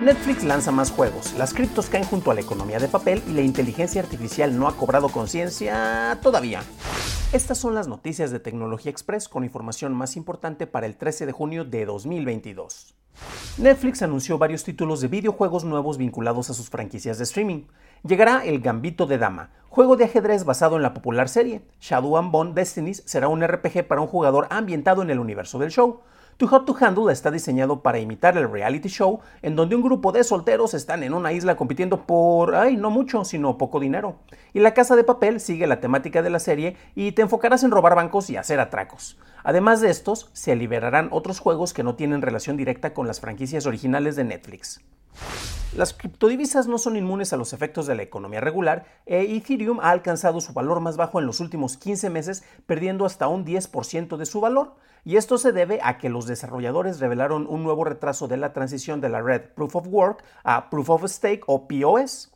Netflix lanza más juegos, las criptos caen junto a la economía de papel y la inteligencia artificial no ha cobrado conciencia todavía. Estas son las noticias de Tecnología Express con información más importante para el 13 de junio de 2022. Netflix anunció varios títulos de videojuegos nuevos vinculados a sus franquicias de streaming. Llegará El Gambito de Dama, juego de ajedrez basado en la popular serie. Shadow and Bone Destinies será un RPG para un jugador ambientado en el universo del show. Too Hot to Handle está diseñado para imitar el reality show en donde un grupo de solteros están en una isla compitiendo por, ay, no mucho, sino poco dinero. Y La Casa de Papel sigue la temática de la serie y te enfocarás en robar bancos y hacer atracos. Además de estos, se liberarán otros juegos que no tienen relación directa con las franquicias originales de Netflix. Las criptodivisas no son inmunes a los efectos de la economía regular e Ethereum ha alcanzado su valor más bajo en los últimos 15 meses, perdiendo hasta un 10% de su valor. Y esto se debe a que los desarrolladores revelaron un nuevo retraso de la transición de la red Proof of Work a Proof of Stake o POS.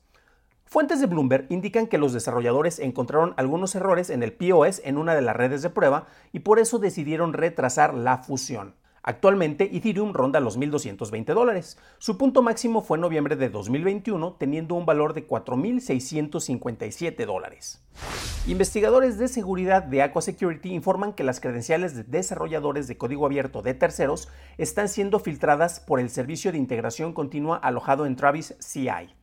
Fuentes de Bloomberg indican que los desarrolladores encontraron algunos errores en el POS en una de las redes de prueba y por eso decidieron retrasar la fusión. Actualmente Ethereum ronda los 1.220 dólares. Su punto máximo fue en noviembre de 2021, teniendo un valor de 4.657 dólares. Investigadores de seguridad de Aqua Security informan que las credenciales de desarrolladores de código abierto de terceros están siendo filtradas por el servicio de integración continua alojado en Travis CI.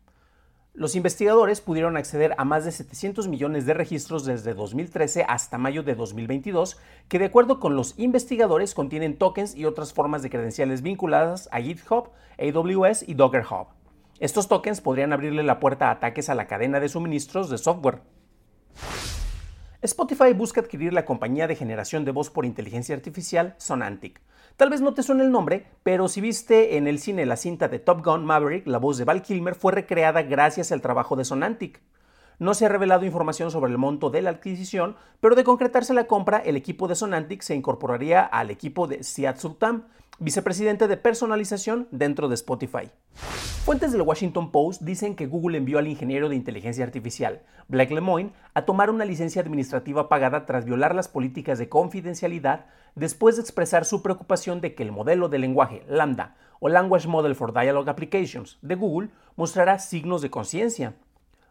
Los investigadores pudieron acceder a más de 700 millones de registros desde 2013 hasta mayo de 2022, que de acuerdo con los investigadores contienen tokens y otras formas de credenciales vinculadas a GitHub, AWS y Docker Hub. Estos tokens podrían abrirle la puerta a ataques a la cadena de suministros de software. Spotify busca adquirir la compañía de generación de voz por inteligencia artificial Sonantic. Tal vez no te suene el nombre, pero si viste en el cine la cinta de Top Gun Maverick, la voz de Val Kilmer fue recreada gracias al trabajo de Sonantic. No se ha revelado información sobre el monto de la adquisición, pero de concretarse la compra, el equipo de Sonantic se incorporaría al equipo de Siad Sultan, vicepresidente de personalización dentro de Spotify. Fuentes del Washington Post dicen que Google envió al ingeniero de inteligencia artificial, Blake Lemoine, a tomar una licencia administrativa pagada tras violar las políticas de confidencialidad después de expresar su preocupación de que el modelo de lenguaje Lambda o Language Model for Dialogue Applications de Google mostrará signos de conciencia.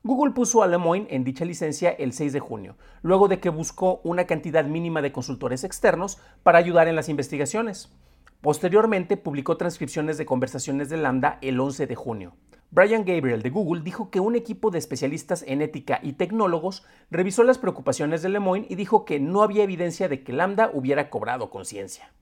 Google puso a Lemoine en dicha licencia el 6 de junio, luego de que buscó una cantidad mínima de consultores externos para ayudar en las investigaciones. Posteriormente publicó transcripciones de conversaciones de Lambda el 11 de junio. Brian Gabriel de Google dijo que un equipo de especialistas en ética y tecnólogos revisó las preocupaciones de Lemoyne y dijo que no había evidencia de que Lambda hubiera cobrado conciencia.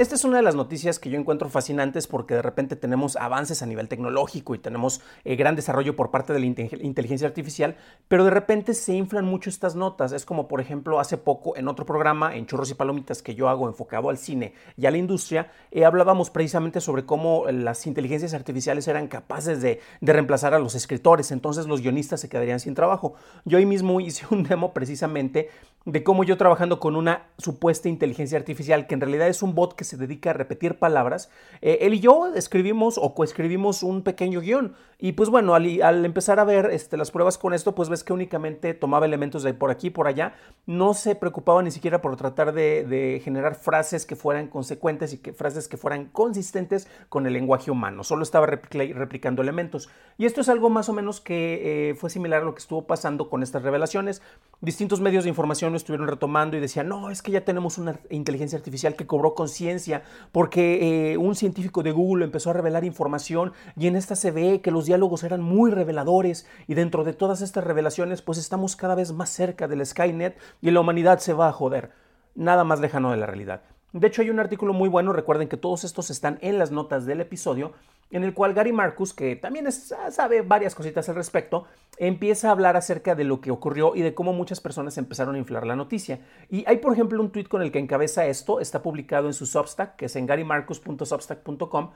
Esta es una de las noticias que yo encuentro fascinantes porque de repente tenemos avances a nivel tecnológico y tenemos eh, gran desarrollo por parte de la inteligencia artificial, pero de repente se inflan mucho estas notas. Es como, por ejemplo, hace poco en otro programa, en Churros y Palomitas, que yo hago enfocado al cine y a la industria, eh, hablábamos precisamente sobre cómo las inteligencias artificiales eran capaces de, de reemplazar a los escritores, entonces los guionistas se quedarían sin trabajo. Yo ahí mismo hice un demo precisamente de cómo yo trabajando con una supuesta inteligencia artificial, que en realidad es un bot que se dedica a repetir palabras, eh, él y yo escribimos o coescribimos un pequeño guion. Y pues bueno, al, empezar a ver este, las pruebas con esto, pues ves que únicamente tomaba elementos de por aquí y por allá, no se preocupaba ni siquiera por tratar de, generar frases que fueran consecuentes y que, frases que fueran consistentes con el lenguaje humano, solo estaba replicando elementos. Y esto es algo más o menos que eh, fue similar a lo que estuvo pasando con estas revelaciones. Distintos medios de información lo estuvieron retomando y decían, no, es que ya tenemos una inteligencia artificial que cobró conciencia porque eh, un científico de Google empezó a revelar información y en esta se ve que los diálogos eran muy reveladores y dentro de todas estas revelaciones pues estamos cada vez más cerca del Skynet y la humanidad se va a joder. Nada más lejano de la realidad. De hecho, hay un artículo muy bueno, recuerden que todos estos están en las notas del episodio, en el cual Gary Marcus, que también sabe varias cositas al respecto, empieza a hablar acerca de lo que ocurrió y de cómo muchas personas empezaron a inflar la noticia. Y hay, por ejemplo, un tweet con el que encabeza esto, está publicado en su Substack, que es en garymarcus.substack.com,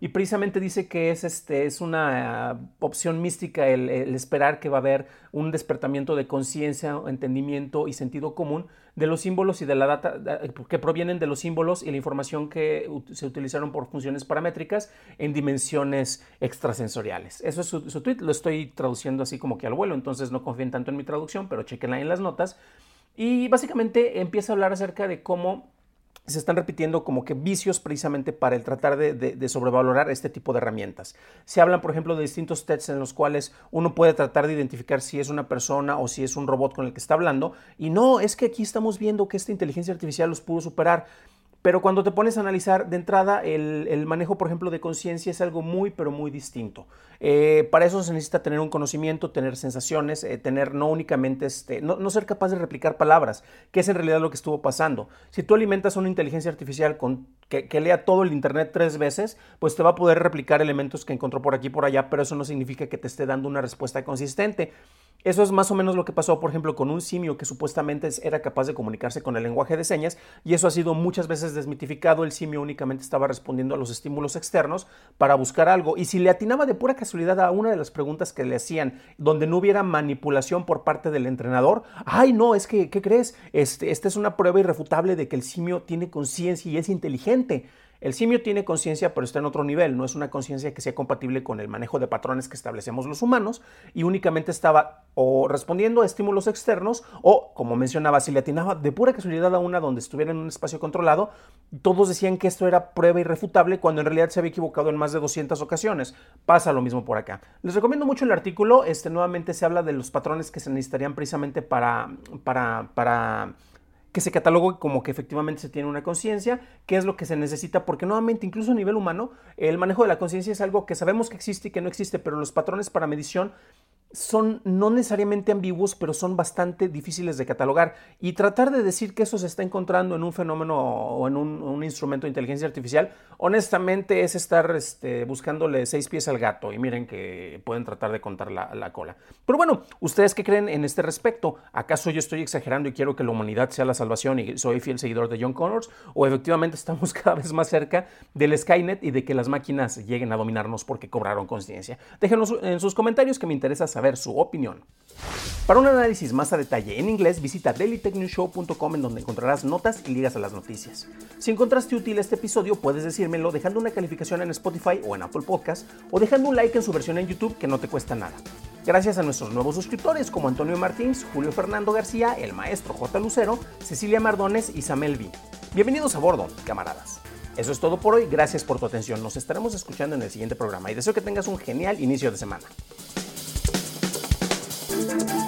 y precisamente dice que es, este, es una ah, opción mística el, esperar que va a haber un despertamiento de conciencia, entendimiento y sentido común de los símbolos y de la data que provienen de los símbolos y la información que se utilizaron por funciones paramétricas en dimensiones extrasensoriales. Eso es su, su tweet, lo estoy traduciendo así como que al vuelo, entonces no confíen tanto en mi traducción, pero chequenla en las notas. Y básicamente empieza a hablar acerca de cómo se están repitiendo como que vicios precisamente para el tratar de, sobrevalorar este tipo de herramientas. Se hablan, por ejemplo, de distintos tests en los cuales uno puede tratar de identificar si es una persona o si es un robot con el que está hablando. Y no, es que aquí estamos viendo que esta inteligencia artificial los pudo superar. Pero cuando te pones a analizar de entrada, el, manejo, por ejemplo, de conciencia es algo muy, pero muy distinto. Eh, para eso se necesita tener un conocimiento, tener sensaciones, eh, tener no únicamente, este, no, ser capaz de replicar palabras, que es en realidad lo que estuvo pasando. Si tú alimentas una inteligencia artificial con, que, que, lea todo el Internet tres veces, pues te va a poder replicar elementos que encontró por aquí por allá, pero eso no significa que te esté dando una respuesta consistente. Eso es más o menos lo que pasó, por ejemplo, con un simio que supuestamente era capaz de comunicarse con el lenguaje de señas y eso ha sido muchas veces desmitificado. El simio únicamente estaba respondiendo a los estímulos externos para buscar algo y si le atinaba de pura casualidad a una de las preguntas que le hacían donde no hubiera manipulación por parte del entrenador, ay no, es que, ¿qué crees? Este, esta es una prueba irrefutable de que el simio tiene conciencia y es inteligente. El simio tiene conciencia, pero está en otro nivel, no es una conciencia que sea compatible con el manejo de patrones que establecemos los humanos y únicamente estaba o respondiendo a estímulos externos o, como mencionaba, si le atinaba de pura casualidad a una donde estuviera en un espacio controlado, todos decían que esto era prueba irrefutable cuando en realidad se había equivocado en más de 200 ocasiones. Pasa lo mismo por acá. Les recomiendo mucho el artículo, este nuevamente se habla de los patrones que se necesitarían precisamente para, para, para que se catalogue como que efectivamente se tiene una conciencia, qué es lo que se necesita, porque nuevamente, incluso a nivel humano, el manejo de la conciencia es algo que sabemos que existe y que no existe, pero los patrones para medición son no necesariamente ambiguos, pero son bastante difíciles de catalogar. Y tratar de decir que eso se está encontrando en un fenómeno o en un, instrumento de inteligencia artificial, honestamente es estar este, buscándole seis pies al gato. Y miren que pueden tratar de contar la, la, cola. Pero bueno, ¿ustedes qué creen en este respecto? ¿Acaso yo estoy exagerando y quiero que la humaninidad sea la salvación y soy fiel seguidor de John Connors? ¿O efectivamente estamos cada vez más cerca del Skynet y de que las máquinas lleguen a dominarnos porque cobraron conciencia? Déjenos en sus comentarios que me interesa saber ver su opinión. Para un análisis más a detalle en inglés, visita dailytechnewshow.com en donde encontrarás notas y ligas a las noticias. Si encontraste útil este episodio, puedes decírmelo dejando una calificación en Spotify o en Apple Podcast o dejando un like en su versión en YouTube que no te cuesta nada. Gracias a nuestros nuevos suscriptores como Antonio Martins, Julio Fernando García, el maestro J. Lucero, Cecilia Mardones y Samel V. Bienvenidos a bordo, camaradas. Eso es todo por hoy, gracias por tu atención, nos estaremos escuchando en el siguiente programa y deseo que tengas un genial inicio de semana. Thank you.